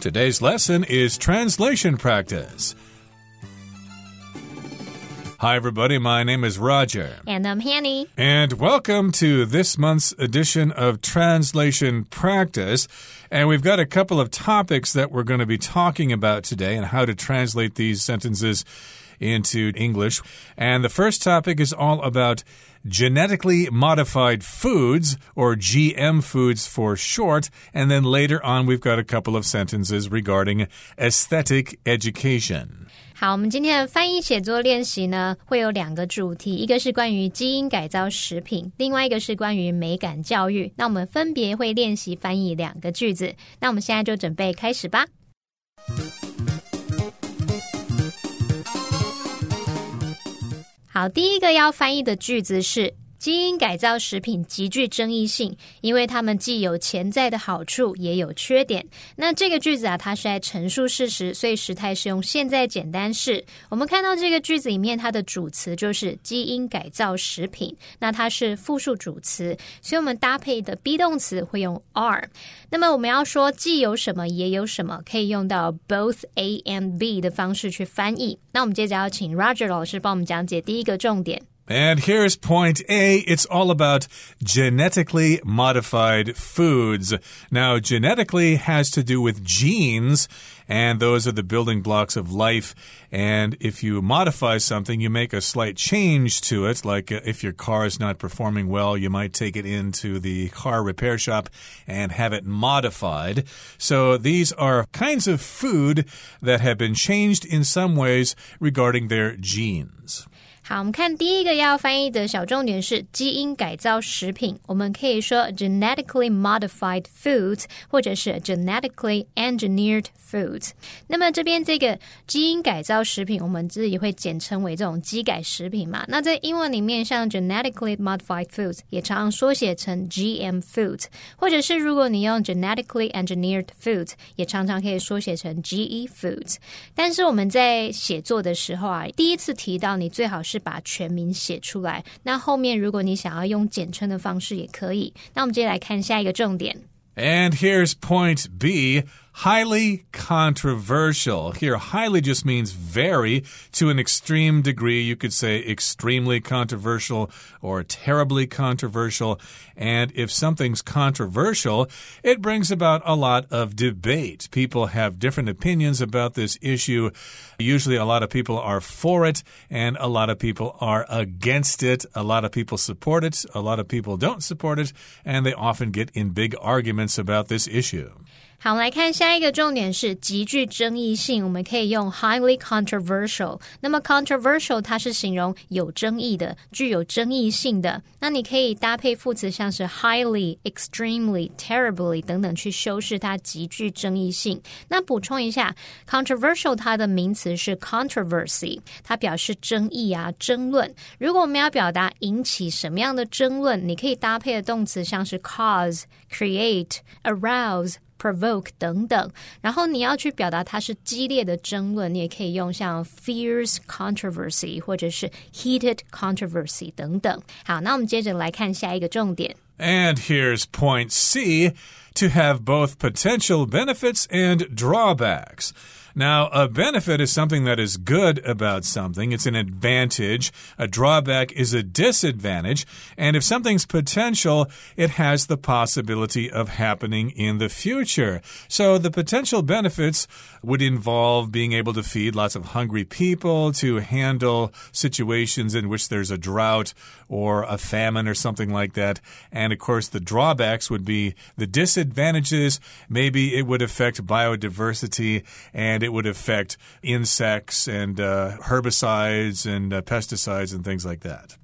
Today's lesson is translation practice. Hi, everybody. My name is Roger. And I'm Hanny. And welcome to this month's edition of Translation Practice. And we've got a couple of topics that we're going to be talking about today and how to translate these sentences into English. And the first topic is all about genetically modified foods, or GM foods for short. And then later on, we've got a couple of sentences regarding aesthetic education. 好，我们今天的翻译写作练习呢，会有两个主题，一个是关于基因改造食品，另外一个是关于美感教育。那我们分别会练习翻译两个句子。那我们现在就准备开始吧。 好，第一个要翻译的句子是。基因改造食品极具争议性，因为它们既有潜在的好处，也有缺点。那这个句子啊，它是在陈述事实，所以时态是用现在简单式。我们看到这个句子里面，它的主词就是基因改造食品，那它是复数主词，所以我们搭配的 be 动词会用 are。那么我们要说既有什么也有什么，可以用到 both A and B 的方式去翻译。那我们接着要请 Roger 老师帮我们讲解第一个重点。And here's point A. It's all about genetically modified foods. Now, genetically has to do with genes, and those are the building blocks of life. And if you modify something, you make a slight change to it. Like uh, if your car is not performing well, you might take it into the car repair shop and have it modified. So these are kinds of food that have been changed in some ways regarding their genes. 好，我们看第一个要翻译的小重点是基因改造食品。我们可以说 genetically modified foods，或者是 genetically engineered foods。那么这边这个基因改造食品，我们自己会简称为这种基改食品嘛？那在英文里面，像 genetically modified foods 也常常缩写成 GM foods，或者是如果你用 genetically engineered foods，也常常可以缩写成 GE foods。但是我们在写作的时候啊，第一次提到你最好是。把全名写出来。那后面如果你想要用简称的方式也可以。那我们接下来看下一个重点。And here's point B highly controversial. Here, highly just means very to an extreme degree. You could say extremely controversial or terribly controversial. And if something's controversial, it brings about a lot of debate. People have different opinions about this issue. Usually, a lot of people are for it, and a lot of people are against it. A lot of people support it, a lot of people don't support it, and they often get in big arguments about this issue. 好，我们来看下一个重点是极具争议性，我们可以用 highly controversial。那么 controversial 它是形容有争议的、具有争议性的。那你可以搭配副词像是 highly、extremely、terribly 等等去修饰它极具争议性。那补充一下，controversial 它的名词是 controversy，它表示争议啊、争论。如果我们要表达引起什么样的争论，你可以搭配的动词像是 cause、create、arouse。Provoke 等等，然后你要去表达它是激烈的争论，你也可以用像 fierce controversy 或者是 heated controversy 等等。好，那我们接着来看下一个重点。And here's point C to have both potential benefits and drawbacks. Now, a benefit is something that is good about something. It's an advantage. A drawback is a disadvantage. And if something's potential, it has the possibility of happening in the future. So the potential benefits would involve being able to feed lots of hungry people, to handle situations in which there's a drought or a famine or something like that. And of course, the drawbacks would be the disadvantages. Maybe it would affect biodiversity and it would affect insects and uh, herbicides and uh, pesticides and things like that.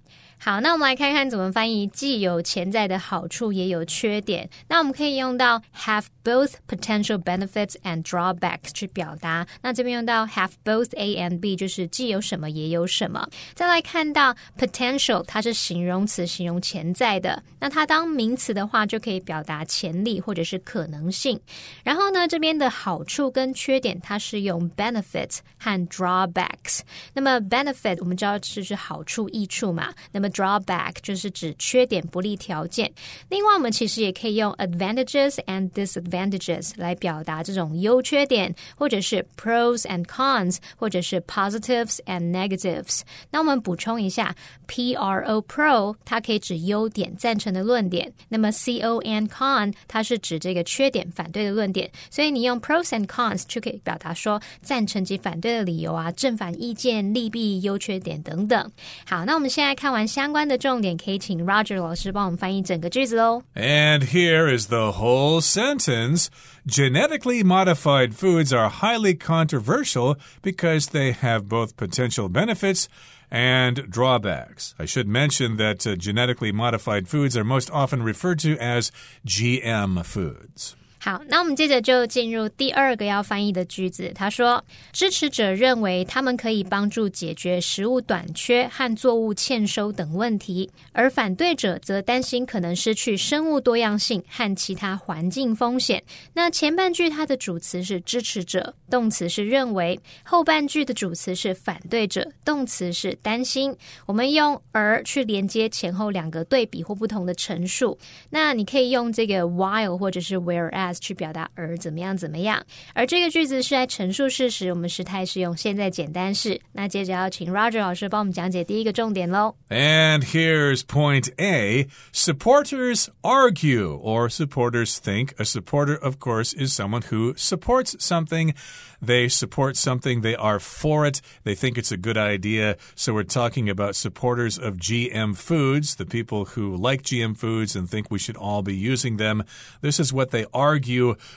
好，那我们来看看怎么翻译，既有潜在的好处，也有缺点。那我们可以用到 have both potential benefits and drawbacks 去表达。那这边用到 have both A and B，就是既有什么也有什么。再来看到 potential，它是形容词，形容潜在的。那它当名词的话，就可以表达潜力或者是可能性。然后呢，这边的好处跟缺点，它是用 benefits 和 drawbacks。那么 benefit 我们知道是是好处、益处嘛。那么 drawback 就是指缺点、不利条件。另外，我们其实也可以用 advantages and disadvantages 来表达这种优缺点，或者是 pros and cons，或者是 positives and negatives。那我们补充一下，pro pro 它可以指优点、赞成的论点，那么 con con 它是指这个缺点、反对的论点。所以你用 pros and cons 就可以表达说赞成及反对的理由啊，正反意见、利弊、优缺点等等。好，那我们现在看完下相关的重点，可以请 Roger 老师帮我们翻译整个句子喽。And here is the whole sentence. Genetically modified foods are highly controversial because they have both potential benefits and drawbacks. I should mention that uh, genetically modified foods are most often referred to as GM foods. 好，那我们接着就进入第二个要翻译的句子。他说，支持者认为他们可以帮助解决食物短缺和作物欠收等问题，而反对者则担心可能失去生物多样性和其他环境风险。那前半句它的主词是支持者，动词是认为；后半句的主词是反对者，动词是担心。我们用而去连接前后两个对比或不同的陈述。那你可以用这个 while 或者是 whereas。去表达而怎么样怎么样，而这个句子是在陈述事实，我们时态是用现在简单式。那接着要请 Roger 老师帮我们讲解第一个重点喽。And here's point A: supporters argue, or supporters think. A supporter, of course, is someone who supports something. They support something, they are for it, they think it's a good idea. So we're talking about supporters of GM foods, the people who like GM foods and think we should all be using them. This is what they argue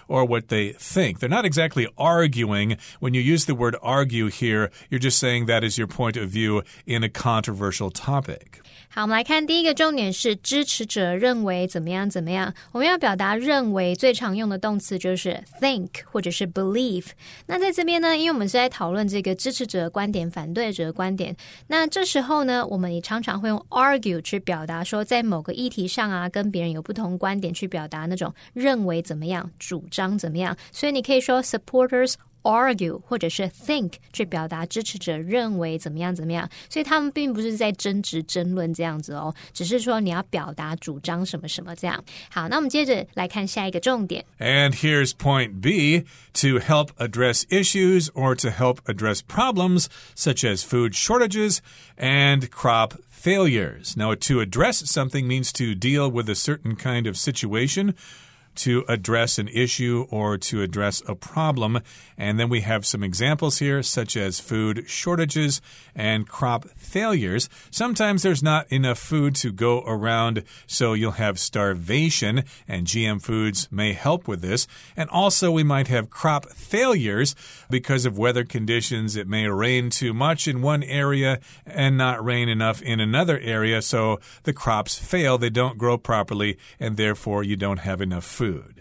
or what they think. They're not exactly arguing. When you use the word argue here, you're just saying that is your point of view in a controversial topic. 好，我们来看第一个重点是支持者认为怎么样怎么样。我们要表达认为最常用的动词就是 think 或者是 believe。那在这边呢，因为我们是在讨论这个支持者的观点、反对者的观点，那这时候呢，我们也常常会用 argue 去表达说，在某个议题上啊，跟别人有不同观点，去表达那种认为怎么 样、主张怎么样。所以你可以说 supporters。argue 或者是 think 去表达支持者认为怎么样怎么样，所以他们并不是在争执争论这样子哦，只是说你要表达主张什么什么这样。好，那我们接着来看下一个重点。And here's point B to help address issues or to help address problems such as food shortages and crop failures. Now, to address something means to deal with a certain kind of situation to address an issue or to address a problem. And then we have some examples here, such as food shortages and crop failures. Sometimes there's not enough food to go around, so you'll have starvation, and GM foods may help with this. And also, we might have crop failures because of weather conditions. It may rain too much in one area and not rain enough in another area, so the crops fail, they don't grow properly, and therefore you don't have enough food food.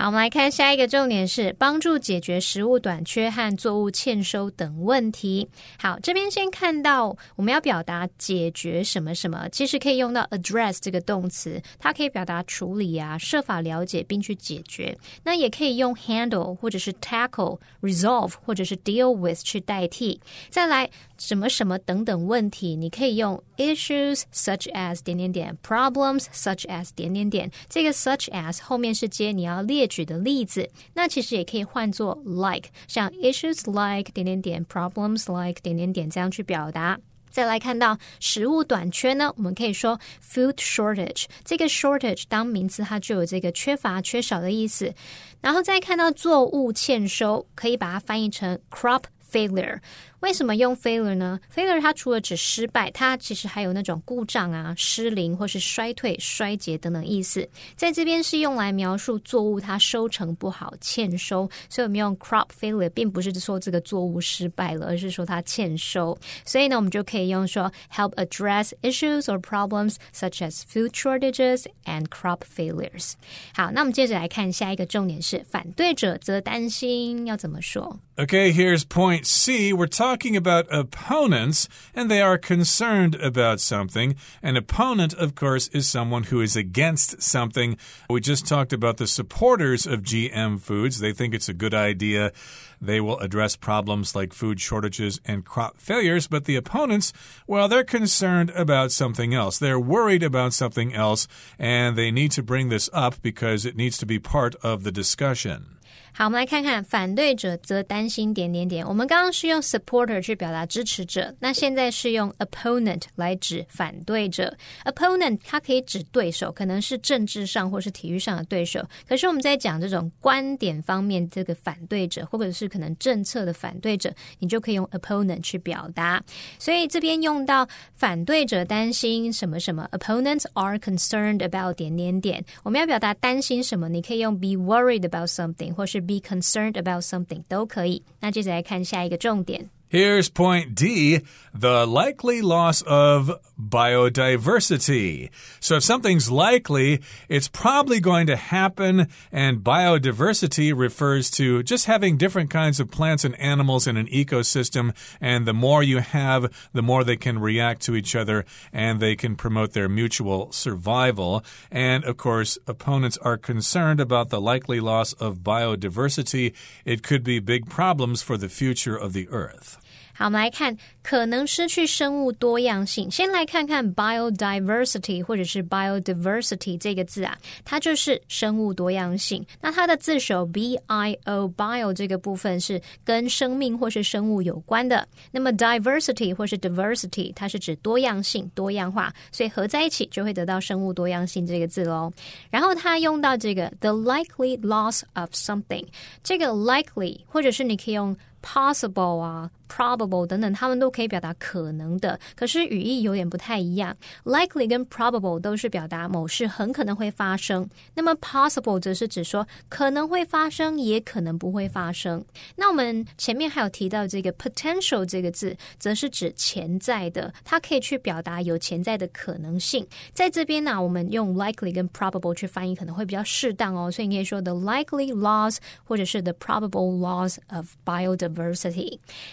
好，我们来看下一个重点是帮助解决食物短缺和作物欠收等问题。好，这边先看到我们要表达解决什么什么，其实可以用到 address 这个动词，它可以表达处理啊，设法了解并去解决。那也可以用 handle 或者是 tackle、resolve 或者是 deal with 去代替。再来什么什么等等问题，你可以用 issues such as 点点点 problems such as 点点点。这个 such as 后面是接你要列。举的例子，那其实也可以换作 like，像 issues like 点点点，problems like 点点点这样去表达。再来看到食物短缺呢，我们可以说 food shortage。这个 shortage 当名词，它就有这个缺乏、缺少的意思。然后再看到作物欠收，可以把它翻译成 crop failure。为什么用 failure 呢？failure 它除了指失败，它其实还有那种故障啊、失灵或是衰退、衰竭等等意思。在这边是用来描述作物它收成不好、欠收，所以我们用 crop failure，并不是说这个作物失败了，而是说它欠收。所以呢，我们就可以用说 help address issues or problems such as food shortages and crop failures。好，那我们接着来看下一个重点是反对者则担心要怎么说。Okay, here's point C. We're talking talking about opponents, and they are concerned about something. An opponent, of course, is someone who is against something. We just talked about the supporters of GM foods. They think it's a good idea. They will address problems like food shortages and crop failures, but the opponents, well, they're concerned about something else. They're worried about something else, and they need to bring this up because it needs to be part of the discussion. 好，我们来看看反对者则担心点点点。我们刚刚是用 supporter 去表达支持者，那现在是用 opponent 来指反对者。opponent 它可以指对手，可能是政治上或是体育上的对手。可是我们在讲这种观点方面，这个反对者或者是可能政策的反对者，你就可以用 opponent 去表达。所以这边用到反对者担心什么什么，opponents are concerned about 点点点。我们要表达担心什么，你可以用 be worried about something，或是 be concerned about something 都可以。那接着来看下一个重点。 Here's point D the likely loss of biodiversity. So, if something's likely, it's probably going to happen, and biodiversity refers to just having different kinds of plants and animals in an ecosystem. And the more you have, the more they can react to each other and they can promote their mutual survival. And of course, opponents are concerned about the likely loss of biodiversity. It could be big problems for the future of the Earth. 好，我们来看可能失去生物多样性。先来看看 biodiversity 或者是 biodiversity 这个字啊，它就是生物多样性。那它的字首 b i o bio 这个部分是跟生命或是生物有关的。那么 diversity 或是 diversity 它是指多样性、多样化，所以合在一起就会得到生物多样性这个字喽。然后它用到这个 the likely loss of something，这个 likely 或者是你可以用 possible 啊。probable 等等，他们都可以表达可能的，可是语义有点不太一样。likely 跟 probable 都是表达某事很可能会发生，那么 possible 则是指说可能会发生，也可能不会发生。那我们前面还有提到这个 potential 这个字，则是指潜在的，它可以去表达有潜在的可能性。在这边呢，我们用 likely 跟 probable 去翻译可能会比较适当哦，所以你可以说 the likely loss 或者是 the probable loss of biodiversity。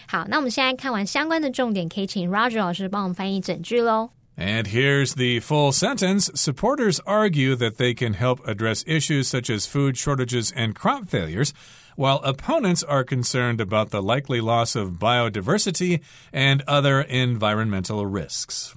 好。那我们现在看完相关的重点，可以请 Roger 老师帮我们翻译整句喽。And here's the full sentence. Supporters argue that they can help address issues such as food shortages and crop failures, while opponents are concerned about the likely loss of biodiversity and other environmental risks.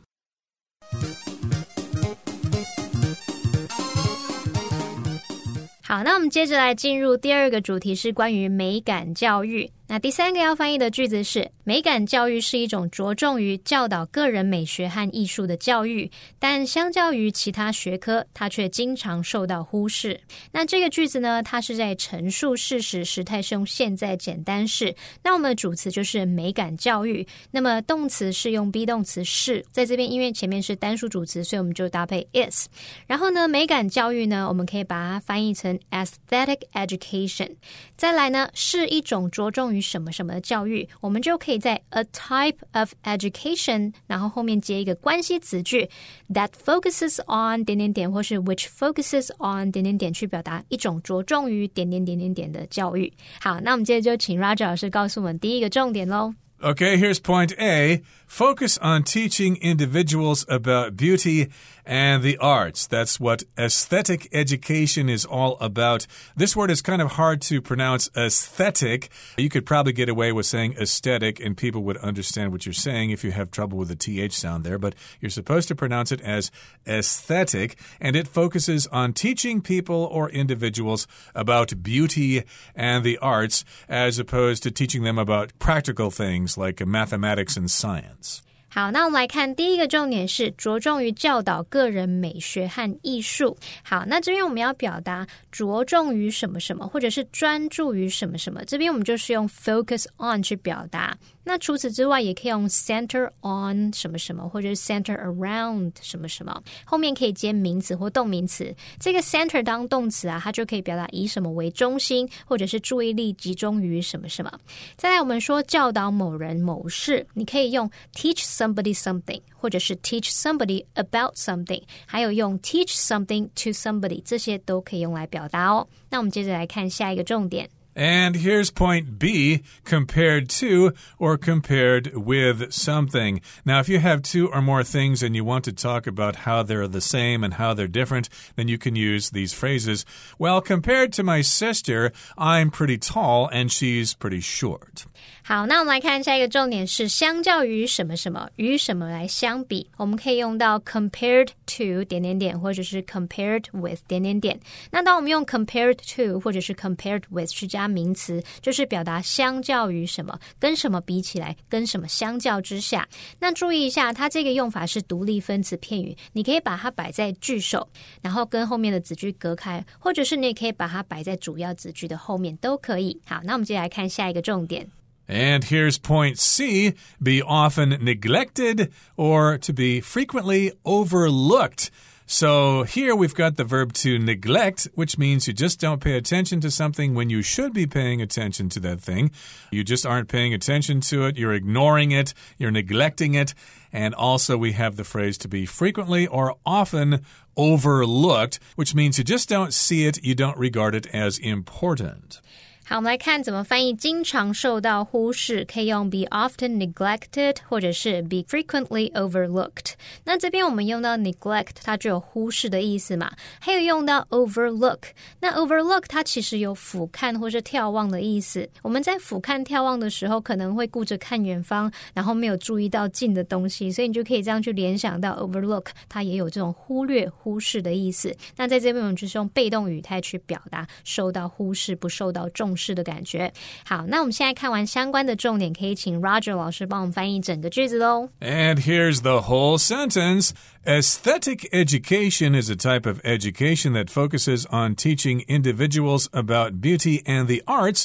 那第三个要翻译的句子是：美感教育是一种着重于教导个人美学和艺术的教育，但相较于其他学科，它却经常受到忽视。那这个句子呢，它是在陈述事实，时态是用现在简单式。那我们的主词就是美感教育，那么动词是用 be 动词是，在这边因为前面是单数主词，所以我们就搭配 is。然后呢，美感教育呢，我们可以把它翻译成 aesthetic education。再来呢，是一种着重于什么什么的教育，我们就可以在 a type of education，然后后面接一个关系词句 that focuses on 点点点，或是 which focuses on 点点点，去表达一种着重于点点点点点的教育。好，那我们接着就请 Roger 老师告诉我们第一个重点喽。Okay, here's point A. Focus on teaching individuals about beauty and the arts. That's what aesthetic education is all about. This word is kind of hard to pronounce aesthetic. You could probably get away with saying aesthetic and people would understand what you're saying if you have trouble with the TH sound there, but you're supposed to pronounce it as aesthetic and it focuses on teaching people or individuals about beauty and the arts as opposed to teaching them about practical things like mathematics and science. 好，那我们来看第一个重点是着重于教导个人美学和艺术。好，那这边我们要表达着重于什么什么，或者是专注于什么什么，这边我们就是用 focus on 去表达。那除此之外，也可以用 center on 什么什么，或者是 center around 什么什么，后面可以接名词或动名词。这个 center 当动词啊，它就可以表达以什么为中心，或者是注意力集中于什么什么。再来，我们说教导某人某事，你可以用 teach somebody something，或者是 teach somebody about something，还有用 teach something to somebody，这些都可以用来表达哦。那我们接着来看下一个重点。And here's point B compared to or compared with something. Now, if you have two or more things and you want to talk about how they're the same and how they're different, then you can use these phrases. Well, compared to my sister, I'm pretty tall and she's pretty short. 好，那我们来看下一个重点是相较于什么什么与什么来相比，我们可以用到 compared to 点点点，或者是 compared with 点点点。那当我们用 compared to 或者是 compared with 去 加名词，就是表达相较于什么，跟什么比起来，跟什么相较之下。那注意一下，它这个用法是独立分词片语，你可以把它摆在句首，然后跟后面的子句隔开，或者是你也可以把它摆在主要子句的后面，都可以。好，那我们接下来看下一个重点。And here's point C be often neglected or to be frequently overlooked. So here we've got the verb to neglect, which means you just don't pay attention to something when you should be paying attention to that thing. You just aren't paying attention to it. You're ignoring it. You're neglecting it. And also we have the phrase to be frequently or often overlooked, which means you just don't see it. You don't regard it as important. 好，我们来看怎么翻译“经常受到忽视”，可以用 be often neglected，或者是 be frequently overlooked。那这边我们用到 neglect，它就有忽视的意思嘛。还有用到 overlook，那 overlook 它其实有俯瞰或是眺望的意思。我们在俯瞰、眺望的时候，可能会顾着看远方，然后没有注意到近的东西，所以你就可以这样去联想到 overlook，它也有这种忽略、忽视的意思。那在这边我们就是用被动语态去表达受到忽视、不受到重视。式的感觉。好，那我们现在看完相关的重点，可以请 Roger 老师帮我们翻译整个句子喽。And here's the whole sentence. Aesthetic education is a type of education that focuses on teaching individuals about beauty and the arts,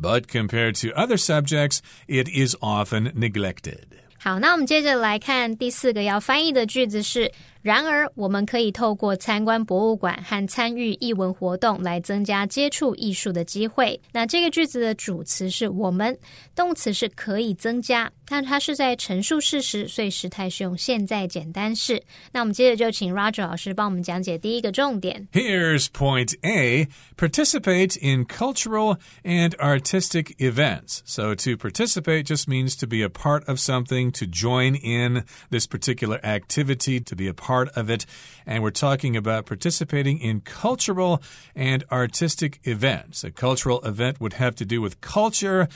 but compared to other subjects, it is often neglected. 好，那我们接着来看第四个要翻译的句子是。 然而，我们可以透过参观博物馆和参与艺文活动来增加接触艺术的机会。那这个句子的主词是我们，动词是可以增加，但它是在陈述事实，所以时态是用现在简单式。那我们接着就请 Roger 老师帮我们讲解第一个重点。Here's point A: participate in cultural and artistic events. So to participate just means to be a part of something, to join in this particular activity, to be a part part of it. And we're talking about participating in cultural and artistic events. A cultural event would have to do with culture.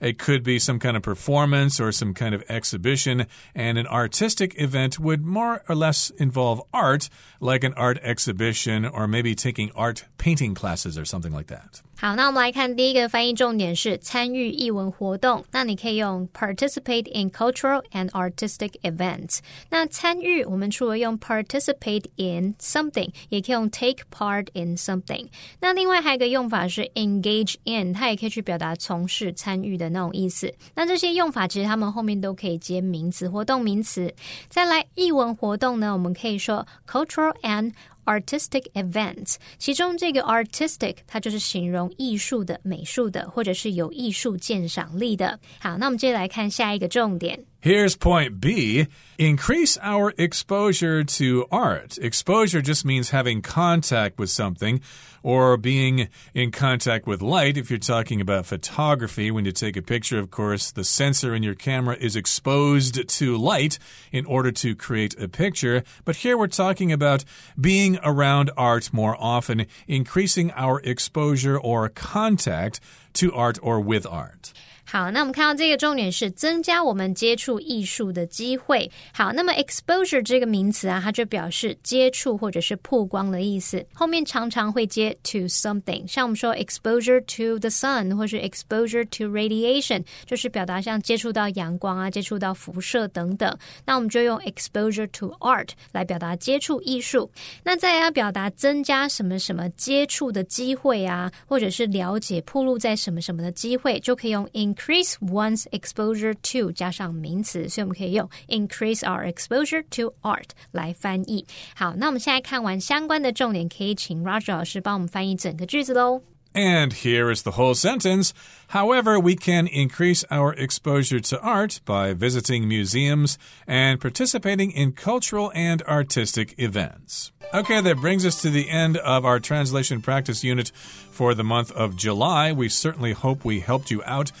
It could be some kind of performance or some kind of exhibition. And an artistic event would more or less involve art, like an art exhibition or maybe taking art painting classes or something like that. 好，那我们来看第一个翻译重点是参与艺文活动。那你可以用 participate in cultural and artistic events。那参与，我们除了用 participate in something，也可以用 take part in something。那另外还有一个用法是 engage in，它也可以去表达从事、参与的 那种意思。那这些用法其实他们后面都可以接名词或动名词。再来，译文活动呢，我们可以说 cultural and artistic events，其中这个 artistic 它就是形容艺术的、美术的，或者是有艺术鉴赏力的。好，那我们接着来看下一个重点。Here's point B increase our exposure to art. Exposure just means having contact with something or being in contact with light. If you're talking about photography, when you take a picture, of course, the sensor in your camera is exposed to light in order to create a picture. But here we're talking about being around art more often, increasing our exposure or contact to art or with art. 好，那我们看到这个重点是增加我们接触艺术的机会。好，那么 exposure 这个名词啊，它就表示接触或者是曝光的意思，后面常常会接 to something，像我们说 exposure to the sun 或是 exposure to radiation，就是表达像接触到阳光啊，接触到辐射等等。那我们就用 exposure to art 来表达接触艺术。那再要表达增加什么什么接触的机会啊，或者是了解铺路在什么什么的机会，就可以用 in。increase one's exposure to 加上名词，所以我们可以用 increase our exposure to art 来翻译。好，那我们现在看完相关的重点，可以请 Roger 老师帮我们翻译整个句子喽。And here is the whole sentence. However, we can increase our exposure to art by visiting museums and participating in cultural and artistic events. Okay, that brings us to the end of our translation practice unit for the month of July. We certainly hope we helped you out.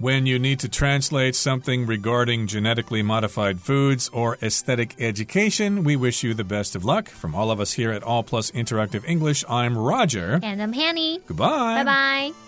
When you need to translate something regarding genetically modified foods or aesthetic education, we wish you the best of luck. From all of us here at All Plus Interactive English, I'm Roger. And I'm Hanny. Goodbye. Bye bye.